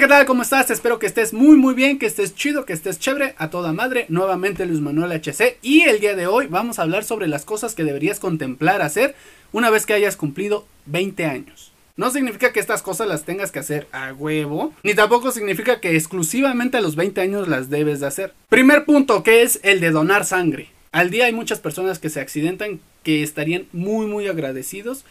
¿qué tal? ¿Cómo estás? Espero que estés muy muy bien, que estés chido, que estés chévere, a toda madre. Nuevamente Luis Manuel HC y el día de hoy vamos a hablar sobre las cosas que deberías contemplar hacer una vez que hayas cumplido 20 años. No significa que estas cosas las tengas que hacer a huevo, ni tampoco significa que exclusivamente a los 20 años las debes de hacer. Primer punto, que es el de donar sangre. Al día hay muchas personas que se accidentan que estarían muy muy agradecidos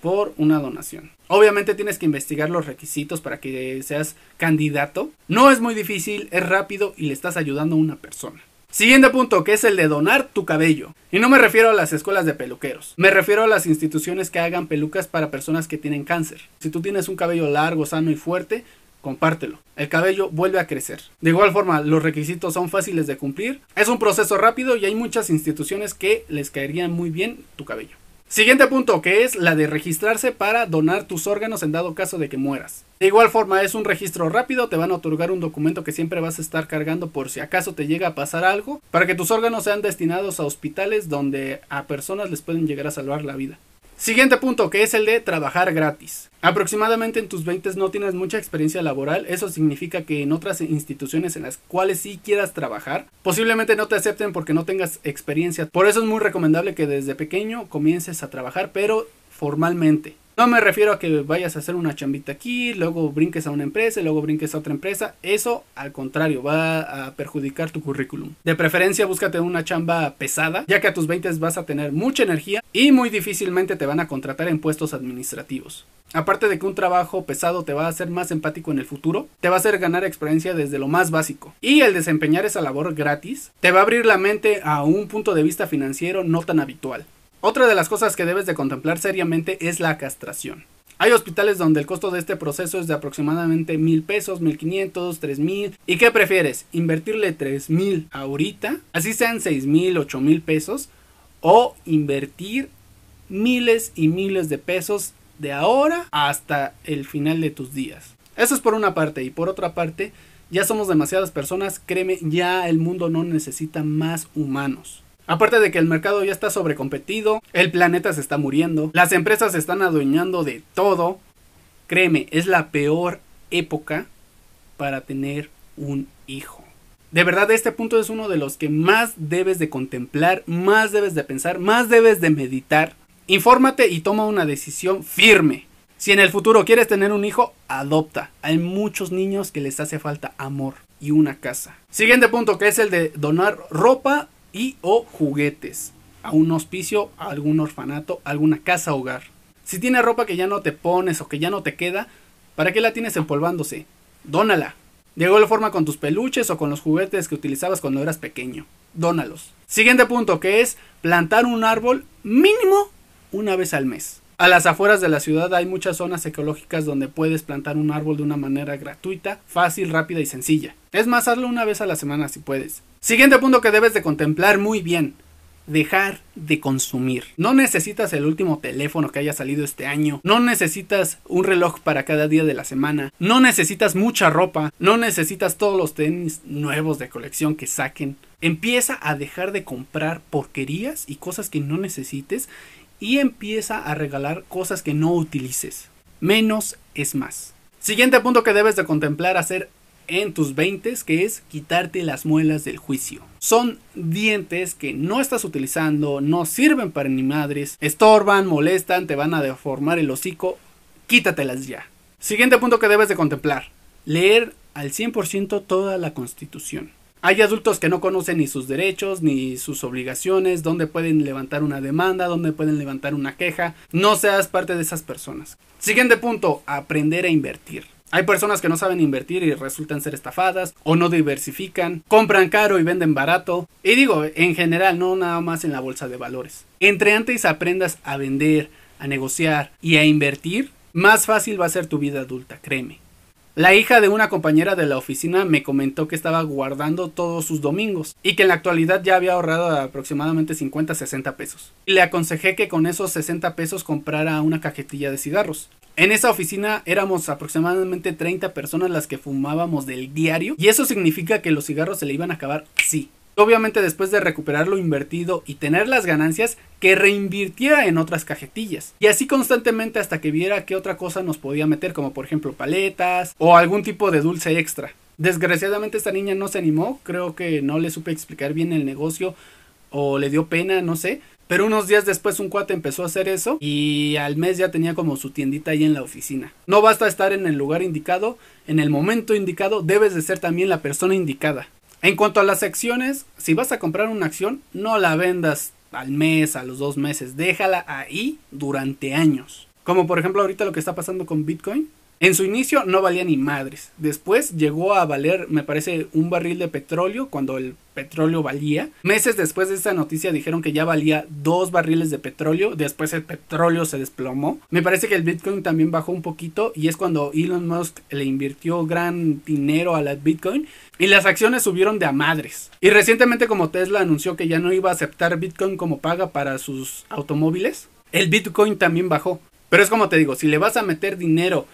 por una donación. Obviamente tienes que investigar los requisitos para que seas candidato. No es muy difícil, es rápido y le estás ayudando a una persona. Siguiente punto, que es el de donar tu cabello. Y no me refiero a las escuelas de peluqueros, me refiero a las instituciones que hagan pelucas para personas que tienen cáncer. Si tú tienes un cabello largo, sano y fuerte, compártelo. El cabello vuelve a crecer. De igual forma, los requisitos son fáciles de cumplir. Es un proceso rápido y hay muchas instituciones que les caerían muy bien tu cabello. Siguiente punto, que es la de registrarse para donar tus órganos en dado caso de que mueras. De igual forma, es un registro rápido, te van a otorgar un documento que siempre vas a estar cargando por si acaso te llega a pasar algo, para que tus órganos sean destinados a hospitales donde a personas les pueden llegar a salvar la vida. Siguiente punto, que es el de trabajar gratis. Aproximadamente en tus 20 no tienes mucha experiencia laboral, eso significa que en otras instituciones en las cuales sí quieras trabajar, posiblemente no te acepten porque no tengas experiencia. Por eso es muy recomendable que desde pequeño comiences a trabajar, pero formalmente. No me refiero a que vayas a hacer una chambita aquí, luego brinques a una empresa y luego brinques a otra empresa. Eso, al contrario, va a perjudicar tu currículum. De preferencia, búscate una chamba pesada, ya que a tus 20 vas a tener mucha energía y muy difícilmente te van a contratar en puestos administrativos. Aparte de que un trabajo pesado te va a hacer más empático en el futuro, te va a hacer ganar experiencia desde lo más básico. Y el desempeñar esa labor gratis te va a abrir la mente a un punto de vista financiero no tan habitual. Otra de las cosas que debes de contemplar seriamente es la castración. Hay hospitales donde el costo de este proceso es de aproximadamente mil pesos, mil quinientos, tres mil. ¿Y qué prefieres? ¿Invertirle tres mil ahorita? Así sean seis mil, ocho mil pesos. O invertir miles y miles de pesos de ahora hasta el final de tus días. Eso es por una parte. Y por otra parte, ya somos demasiadas personas. Créeme, ya el mundo no necesita más humanos. Aparte de que el mercado ya está sobrecompetido, el planeta se está muriendo, las empresas se están adueñando de todo. Créeme, es la peor época para tener un hijo. De verdad, este punto es uno de los que más debes de contemplar, más debes de pensar, más debes de meditar. Infórmate y toma una decisión firme. Si en el futuro quieres tener un hijo, adopta. Hay muchos niños que les hace falta amor y una casa. Siguiente punto que es el de donar ropa y o juguetes a un hospicio, a algún orfanato, a alguna casa hogar. Si tienes ropa que ya no te pones o que ya no te queda, ¿para qué la tienes empolvándose? Dónala. De igual forma con tus peluches o con los juguetes que utilizabas cuando eras pequeño. Dónalos. Siguiente punto que es plantar un árbol mínimo una vez al mes. A las afueras de la ciudad hay muchas zonas ecológicas donde puedes plantar un árbol de una manera gratuita, fácil, rápida y sencilla. Es más, hazlo una vez a la semana si puedes. Siguiente punto que debes de contemplar muy bien. Dejar de consumir. No necesitas el último teléfono que haya salido este año. No necesitas un reloj para cada día de la semana. No necesitas mucha ropa. No necesitas todos los tenis nuevos de colección que saquen. Empieza a dejar de comprar porquerías y cosas que no necesites. Y empieza a regalar cosas que no utilices. Menos es más. Siguiente punto que debes de contemplar hacer en tus 20 que es quitarte las muelas del juicio. Son dientes que no estás utilizando, no sirven para ni madres, estorban, molestan, te van a deformar el hocico, quítatelas ya. Siguiente punto que debes de contemplar, leer al 100% toda la constitución. Hay adultos que no conocen ni sus derechos ni sus obligaciones, dónde pueden levantar una demanda, dónde pueden levantar una queja. No seas parte de esas personas. Siguiente punto, aprender a invertir. Hay personas que no saben invertir y resultan ser estafadas o no diversifican, compran caro y venden barato. Y digo, en general, no nada más en la bolsa de valores. Entre antes aprendas a vender, a negociar y a invertir, más fácil va a ser tu vida adulta, créeme. La hija de una compañera de la oficina me comentó que estaba guardando todos sus domingos y que en la actualidad ya había ahorrado aproximadamente 50-60 pesos. Le aconsejé que con esos 60 pesos comprara una cajetilla de cigarros. En esa oficina éramos aproximadamente 30 personas las que fumábamos del diario y eso significa que los cigarros se le iban a acabar sí. Obviamente después de recuperar lo invertido y tener las ganancias, que reinvirtiera en otras cajetillas. Y así constantemente hasta que viera qué otra cosa nos podía meter, como por ejemplo paletas o algún tipo de dulce extra. Desgraciadamente esta niña no se animó, creo que no le supe explicar bien el negocio o le dio pena, no sé. Pero unos días después un cuate empezó a hacer eso y al mes ya tenía como su tiendita ahí en la oficina. No basta estar en el lugar indicado, en el momento indicado, debes de ser también la persona indicada. En cuanto a las acciones, si vas a comprar una acción, no la vendas al mes, a los dos meses, déjala ahí durante años. Como por ejemplo ahorita lo que está pasando con Bitcoin, en su inicio no valía ni madres. Después llegó a valer, me parece, un barril de petróleo cuando el petróleo valía. Meses después de esta noticia dijeron que ya valía dos barriles de petróleo. Después el petróleo se desplomó. Me parece que el Bitcoin también bajó un poquito y es cuando Elon Musk le invirtió gran dinero a la Bitcoin y las acciones subieron de a madres. Y recientemente como Tesla anunció que ya no iba a aceptar Bitcoin como paga para sus automóviles, el Bitcoin también bajó. Pero es como te digo, si le vas a meter dinero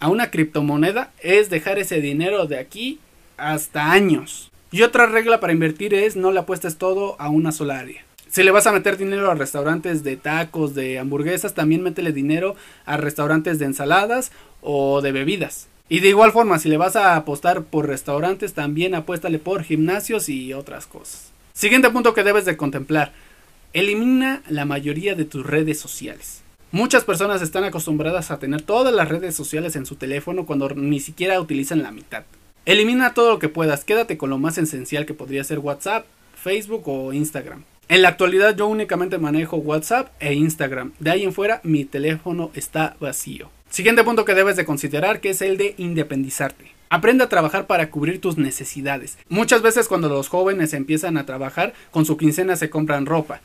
a una criptomoneda es dejar ese dinero de aquí hasta años. Y otra regla para invertir es no le apuestes todo a una sola área. Si le vas a meter dinero a restaurantes de tacos, de hamburguesas, también métele dinero a restaurantes de ensaladas o de bebidas. Y de igual forma, si le vas a apostar por restaurantes, también apuéstale por gimnasios y otras cosas. Siguiente punto que debes de contemplar. Elimina la mayoría de tus redes sociales. Muchas personas están acostumbradas a tener todas las redes sociales en su teléfono cuando ni siquiera utilizan la mitad. Elimina todo lo que puedas, quédate con lo más esencial que podría ser WhatsApp, Facebook o Instagram. En la actualidad yo únicamente manejo WhatsApp e Instagram. De ahí en fuera mi teléfono está vacío. Siguiente punto que debes de considerar que es el de independizarte. Aprende a trabajar para cubrir tus necesidades. Muchas veces cuando los jóvenes empiezan a trabajar, con su quincena se compran ropa.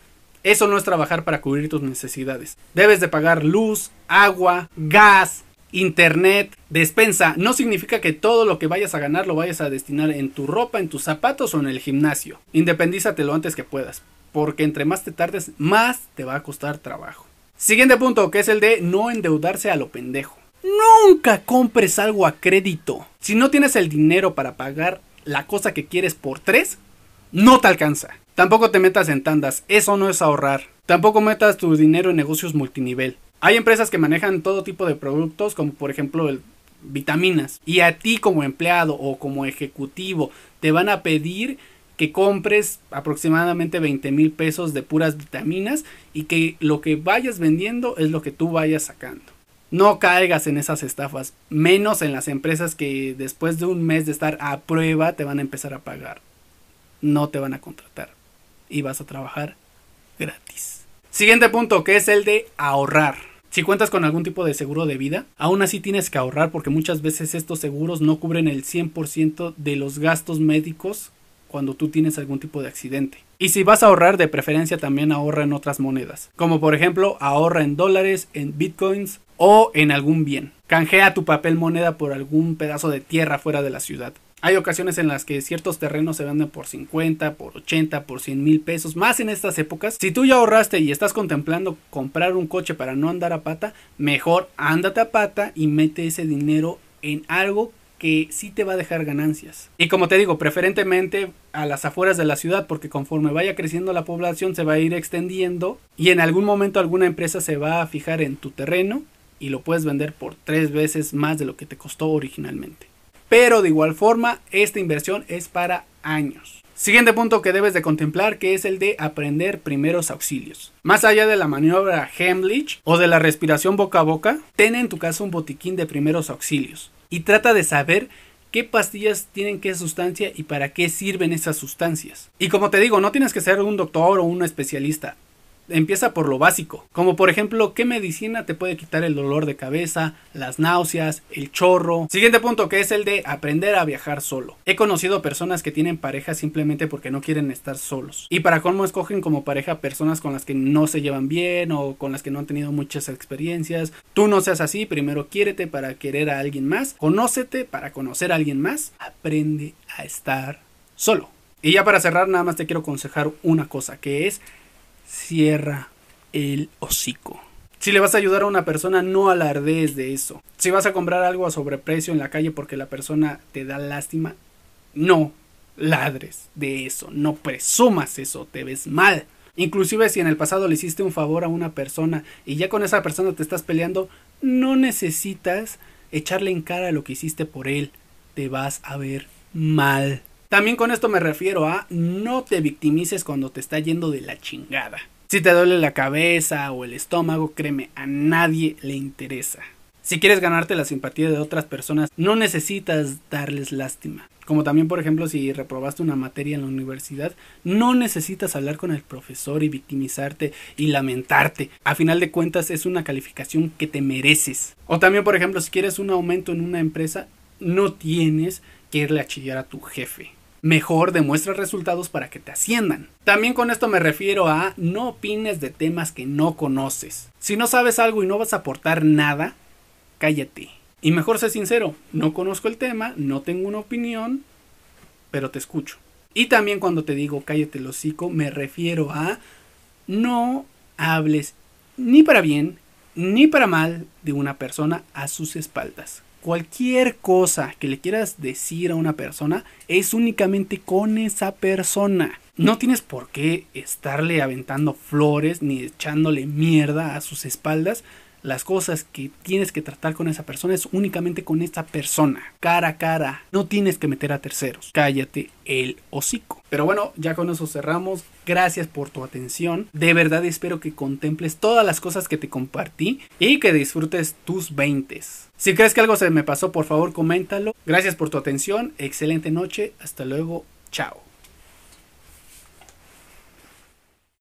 Eso no es trabajar para cubrir tus necesidades. Debes de pagar luz, agua, gas, internet, despensa. No significa que todo lo que vayas a ganar lo vayas a destinar en tu ropa, en tus zapatos o en el gimnasio. Independízate lo antes que puedas. Porque entre más te tardes, más te va a costar trabajo. Siguiente punto, que es el de no endeudarse a lo pendejo. Nunca compres algo a crédito. Si no tienes el dinero para pagar la cosa que quieres por tres, no te alcanza. Tampoco te metas en tandas, eso no es ahorrar. Tampoco metas tu dinero en negocios multinivel. Hay empresas que manejan todo tipo de productos, como por ejemplo vitaminas. Y a ti como empleado o como ejecutivo te van a pedir que compres aproximadamente 20 mil pesos de puras vitaminas y que lo que vayas vendiendo es lo que tú vayas sacando. No caigas en esas estafas, menos en las empresas que después de un mes de estar a prueba te van a empezar a pagar. No te van a contratar y vas a trabajar gratis. Siguiente punto, que es el de ahorrar. Si cuentas con algún tipo de seguro de vida, aún así tienes que ahorrar porque muchas veces estos seguros no cubren el 100% de los gastos médicos cuando tú tienes algún tipo de accidente. Y si vas a ahorrar, de preferencia también ahorra en otras monedas, como por ejemplo ahorra en dólares, en bitcoins o en algún bien. Canjea tu papel moneda por algún pedazo de tierra fuera de la ciudad. Hay ocasiones en las que ciertos terrenos se venden por 50, por 80, por 100 mil pesos, más en estas épocas. Si tú ya ahorraste y estás contemplando comprar un coche para no andar a pata, mejor ándate a pata y mete ese dinero en algo que sí te va a dejar ganancias. Y como te digo, preferentemente a las afueras de la ciudad, porque conforme vaya creciendo la población se va a ir extendiendo y en algún momento alguna empresa se va a fijar en tu terreno y lo puedes vender por tres veces más de lo que te costó originalmente. Pero de igual forma, esta inversión es para años. Siguiente punto que debes de contemplar que es el de aprender primeros auxilios. Más allá de la maniobra Heimlich o de la respiración boca a boca, ten en tu casa un botiquín de primeros auxilios y trata de saber qué pastillas tienen qué sustancia y para qué sirven esas sustancias. Y como te digo, no tienes que ser un doctor o un especialista empieza por lo básico, como por ejemplo qué medicina te puede quitar el dolor de cabeza, las náuseas, el chorro. Siguiente punto que es el de aprender a viajar solo. He conocido personas que tienen pareja simplemente porque no quieren estar solos. Y para cómo escogen como pareja personas con las que no se llevan bien o con las que no han tenido muchas experiencias. Tú no seas así, primero quiérete para querer a alguien más, conócete para conocer a alguien más, aprende a estar solo. Y ya para cerrar, nada más te quiero aconsejar una cosa, que es cierra el hocico. Si le vas a ayudar a una persona, no alardees de eso. Si vas a comprar algo a sobreprecio en la calle porque la persona te da lástima, no. ladres de eso, no presumas eso, te ves mal. Inclusive si en el pasado le hiciste un favor a una persona y ya con esa persona te estás peleando, no necesitas echarle en cara lo que hiciste por él. Te vas a ver mal. También con esto me refiero a no te victimices cuando te está yendo de la chingada. Si te duele la cabeza o el estómago, créeme, a nadie le interesa. Si quieres ganarte la simpatía de otras personas, no necesitas darles lástima. Como también, por ejemplo, si reprobaste una materia en la universidad, no necesitas hablar con el profesor y victimizarte y lamentarte. A final de cuentas es una calificación que te mereces. O también, por ejemplo, si quieres un aumento en una empresa, no tienes que irle a chillar a tu jefe. Mejor demuestra resultados para que te asciendan. También con esto me refiero a no opines de temas que no conoces. Si no sabes algo y no vas a aportar nada, cállate. Y mejor sé sincero, no conozco el tema, no tengo una opinión, pero te escucho. Y también cuando te digo cállate el hocico, me refiero a no hables ni para bien ni para mal de una persona a sus espaldas. Cualquier cosa que le quieras decir a una persona es únicamente con esa persona. No tienes por qué estarle aventando flores ni echándole mierda a sus espaldas las cosas que tienes que tratar con esa persona es únicamente con esa persona, cara a cara. No tienes que meter a terceros. Cállate el hocico. Pero bueno, ya con eso cerramos. Gracias por tu atención. De verdad espero que contemples todas las cosas que te compartí y que disfrutes tus 20. Si crees que algo se me pasó, por favor, coméntalo. Gracias por tu atención. Excelente noche. Hasta luego. Chao.